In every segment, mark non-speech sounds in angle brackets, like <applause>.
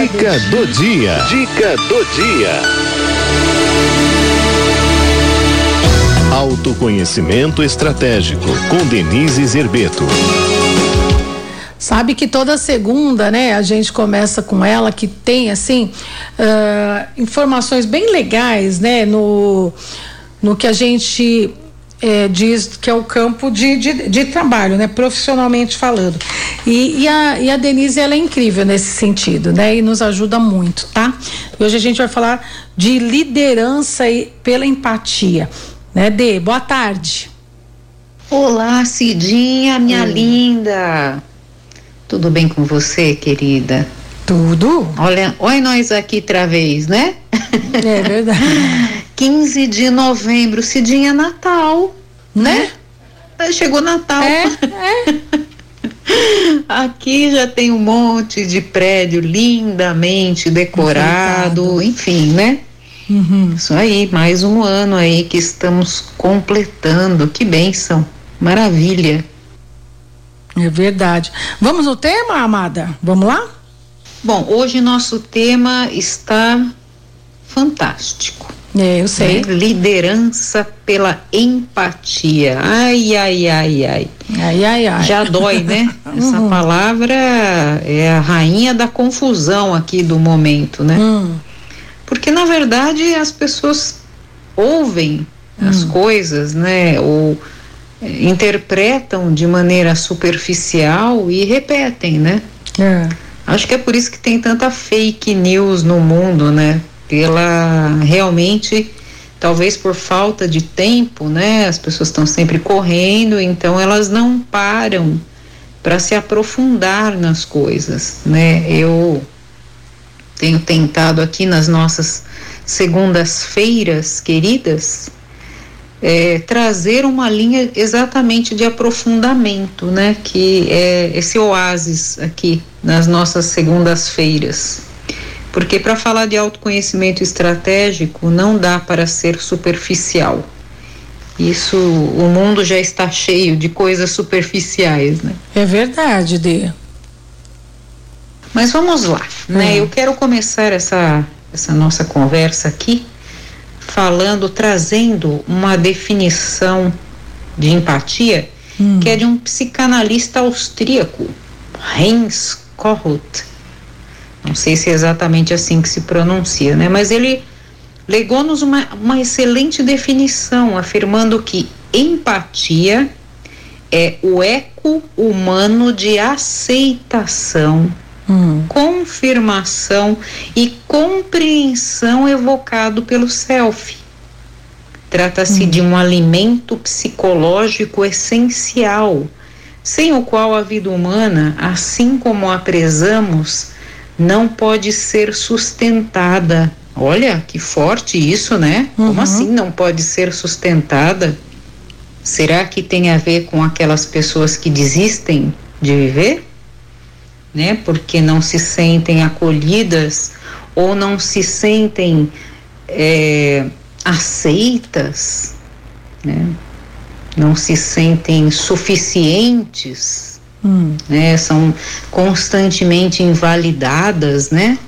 Dica do dia. Dica do dia. Autoconhecimento estratégico com Denise Zerbeto. Sabe que toda segunda, né, a gente começa com ela que tem assim uh, informações bem legais, né, no no que a gente é, diz que é o campo de, de, de, trabalho, né, profissionalmente falando. E, e, a, e a Denise ela é incrível nesse sentido, né, e nos ajuda muito, tá? E hoje a gente vai falar de liderança e pela empatia, né, Dê? Boa tarde. Olá, Cidinha, minha Oi. linda. Tudo bem com você, querida? Tudo. Olha, olha nós aqui outra vez, né? É verdade. <laughs> 15 de novembro, Cidinha Natal, né? né? Chegou Natal. É, é. <laughs> Aqui já tem um monte de prédio lindamente decorado, enfim, né? Uhum. Isso aí, mais um ano aí que estamos completando. Que bênção, maravilha. É verdade. Vamos no tema, amada? Vamos lá? Bom, hoje nosso tema está fantástico. É, eu sei. Né? Liderança pela empatia. Ai, ai, ai, ai. Ai, ai, ai. Já dói, né? <laughs> Essa uhum. palavra é a rainha da confusão aqui do momento, né? Uhum. Porque, na verdade, as pessoas ouvem uhum. as hum. coisas, né? Ou eh, interpretam de maneira superficial e repetem, né? É. Acho que é por isso que tem tanta fake news no mundo, né? Pela realmente, talvez por falta de tempo, né? As pessoas estão sempre correndo, então elas não param para se aprofundar nas coisas, né? Eu tenho tentado aqui nas nossas segundas-feiras queridas é, trazer uma linha exatamente de aprofundamento, né? Que é esse oásis aqui nas nossas segundas-feiras. Porque para falar de autoconhecimento estratégico não dá para ser superficial. Isso, o mundo já está cheio de coisas superficiais, né? É verdade, Dê. Mas vamos lá, né? Hum. Eu quero começar essa, essa nossa conversa aqui falando, trazendo uma definição de empatia hum. que é de um psicanalista austríaco, Heinz Kohut. Não sei se é exatamente assim que se pronuncia, né? Mas ele legou-nos uma, uma excelente definição, afirmando que empatia é o eco humano de aceitação Hum. confirmação e compreensão evocado pelo self. Trata-se hum. de um alimento psicológico essencial, sem o qual a vida humana, assim como a prezamos, não pode ser sustentada. Olha que forte isso, né? Uhum. Como assim não pode ser sustentada? Será que tem a ver com aquelas pessoas que desistem de viver? né? Porque não se sentem acolhidas ou não se sentem é, aceitas, né? Não se sentem suficientes, hum. né? São constantemente invalidadas, né?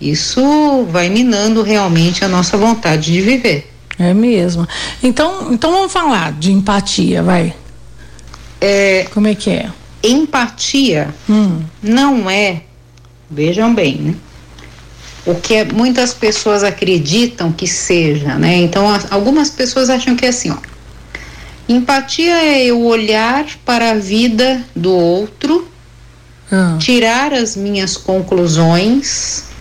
Isso vai minando realmente a nossa vontade de viver. É mesmo. Então, então vamos falar de empatia, vai. É, Como é que é? empatia hum. não é, vejam bem, né? O que é, muitas pessoas acreditam que seja, né? Então, algumas pessoas acham que é assim, ó. Empatia é eu olhar para a vida do outro, hum. tirar as minhas conclusões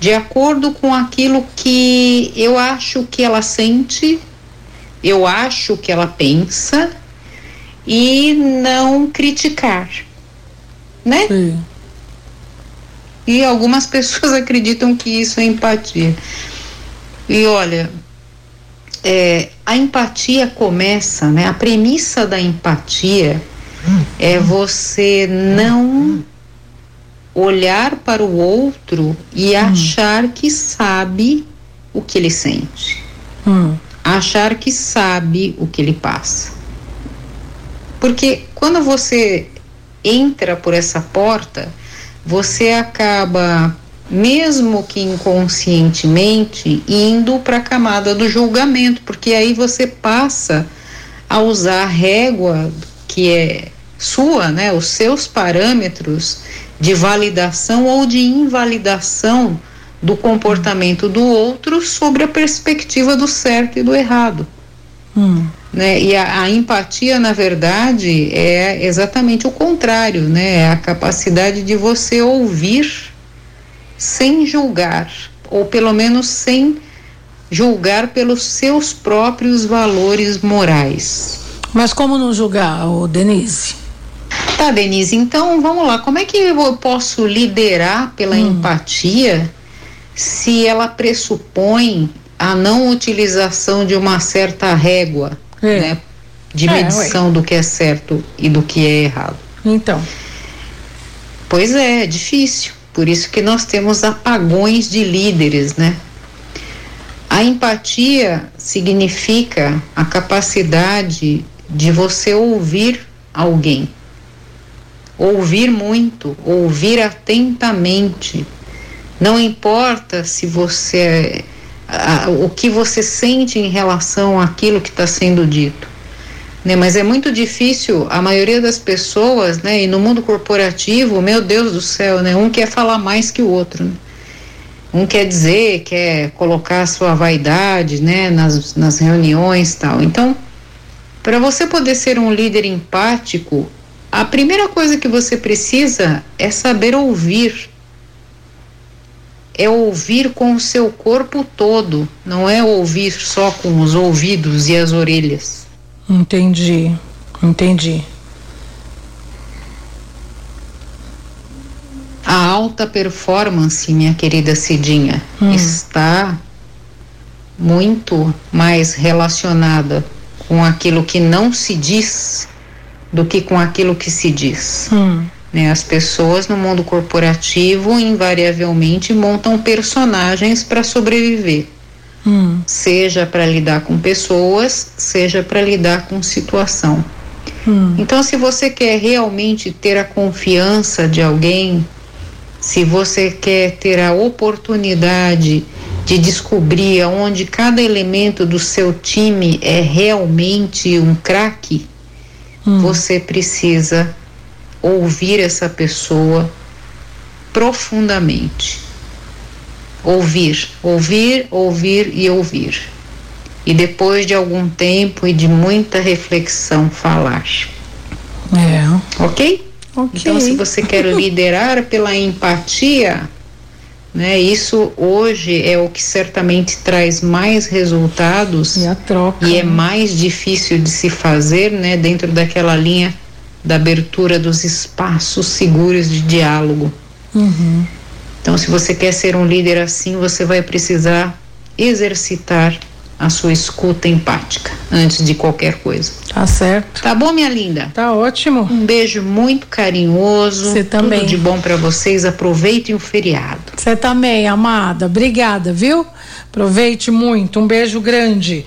de acordo com aquilo que eu acho que ela sente, eu acho que ela pensa e não criticar, né? Sim. E algumas <laughs> pessoas acreditam que isso é empatia. E olha, é, a empatia começa, né? A premissa da empatia é você não olhar para o outro e hum. achar que sabe o que ele sente. Hum. Achar que sabe o que ele passa. Porque quando você entra por essa porta, você acaba mesmo que inconscientemente, indo para a camada do julgamento, porque aí você passa a usar a régua que é sua, né, os seus parâmetros de validação ou de invalidação do comportamento do outro sobre a perspectiva do certo e do errado. Hum. Né? E a, a, empatia, na verdade, é exatamente o contrário, né? É a capacidade de você ouvir sem julgar, ou pelo menos sem julgar pelos seus próprios valores morais. Mas como não julgar, o Denise? Tá, Denise, então vamos lá. Como é que eu posso liderar pela hum. empatia se ela pressupõe a não utilização de uma certa régua, é. né, de é, medição ué. do que é certo e do que é errado. Então. Pois é, é difícil. Por isso que nós temos apagões de líderes, né? A empatia significa a capacidade de você ouvir alguém. Ouvir muito, ouvir atentamente. Não importa se você a, o que você sente em relação àquilo que está sendo dito. Né, mas é muito difícil, a maioria das pessoas, né, e no mundo corporativo, meu Deus do céu, né, um quer falar mais que o outro. Né? Um quer dizer, quer colocar a sua vaidade, né, nas, nas reuniões tal. Então, para você poder ser um líder empático, a primeira coisa que você precisa é saber ouvir é ouvir com o seu corpo todo, não é ouvir só com os ouvidos e as orelhas. Entendi, entendi. A alta performance, minha querida Cidinha, hum. está muito mais relacionada com aquilo que não se diz do que com aquilo que se diz. Hum. Né? As pessoas no mundo corporativo invariavelmente montam personagens para sobreviver. Hum. Seja para lidar com pessoas, seja para lidar com situação. Hum. Então, se você quer realmente ter a confiança de alguém, se você quer ter a oportunidade de descobrir onde cada elemento do seu time é realmente um craque, hum. você precisa ouvir essa pessoa profundamente. Ouvir, ouvir, ouvir e ouvir. E depois de algum tempo e de muita reflexão, falar. É. Ok? Então, se você quer <laughs> liderar pela empatia, né, isso hoje é o que certamente traz mais resultados e a troca e é mais difícil de se fazer, né, dentro daquela linha da abertura dos espaços seguros de diálogo. Uhum. Então, se você quer ser um líder assim, você vai precisar exercitar a sua escuta empática antes de qualquer coisa. Tá certo. Tá bom, minha linda? Tá ótimo. Um beijo muito carinhoso. Você também. Tudo de bom para vocês. Aproveitem o feriado. Você também, amada. Obrigada, viu? Aproveite muito. Um beijo grande.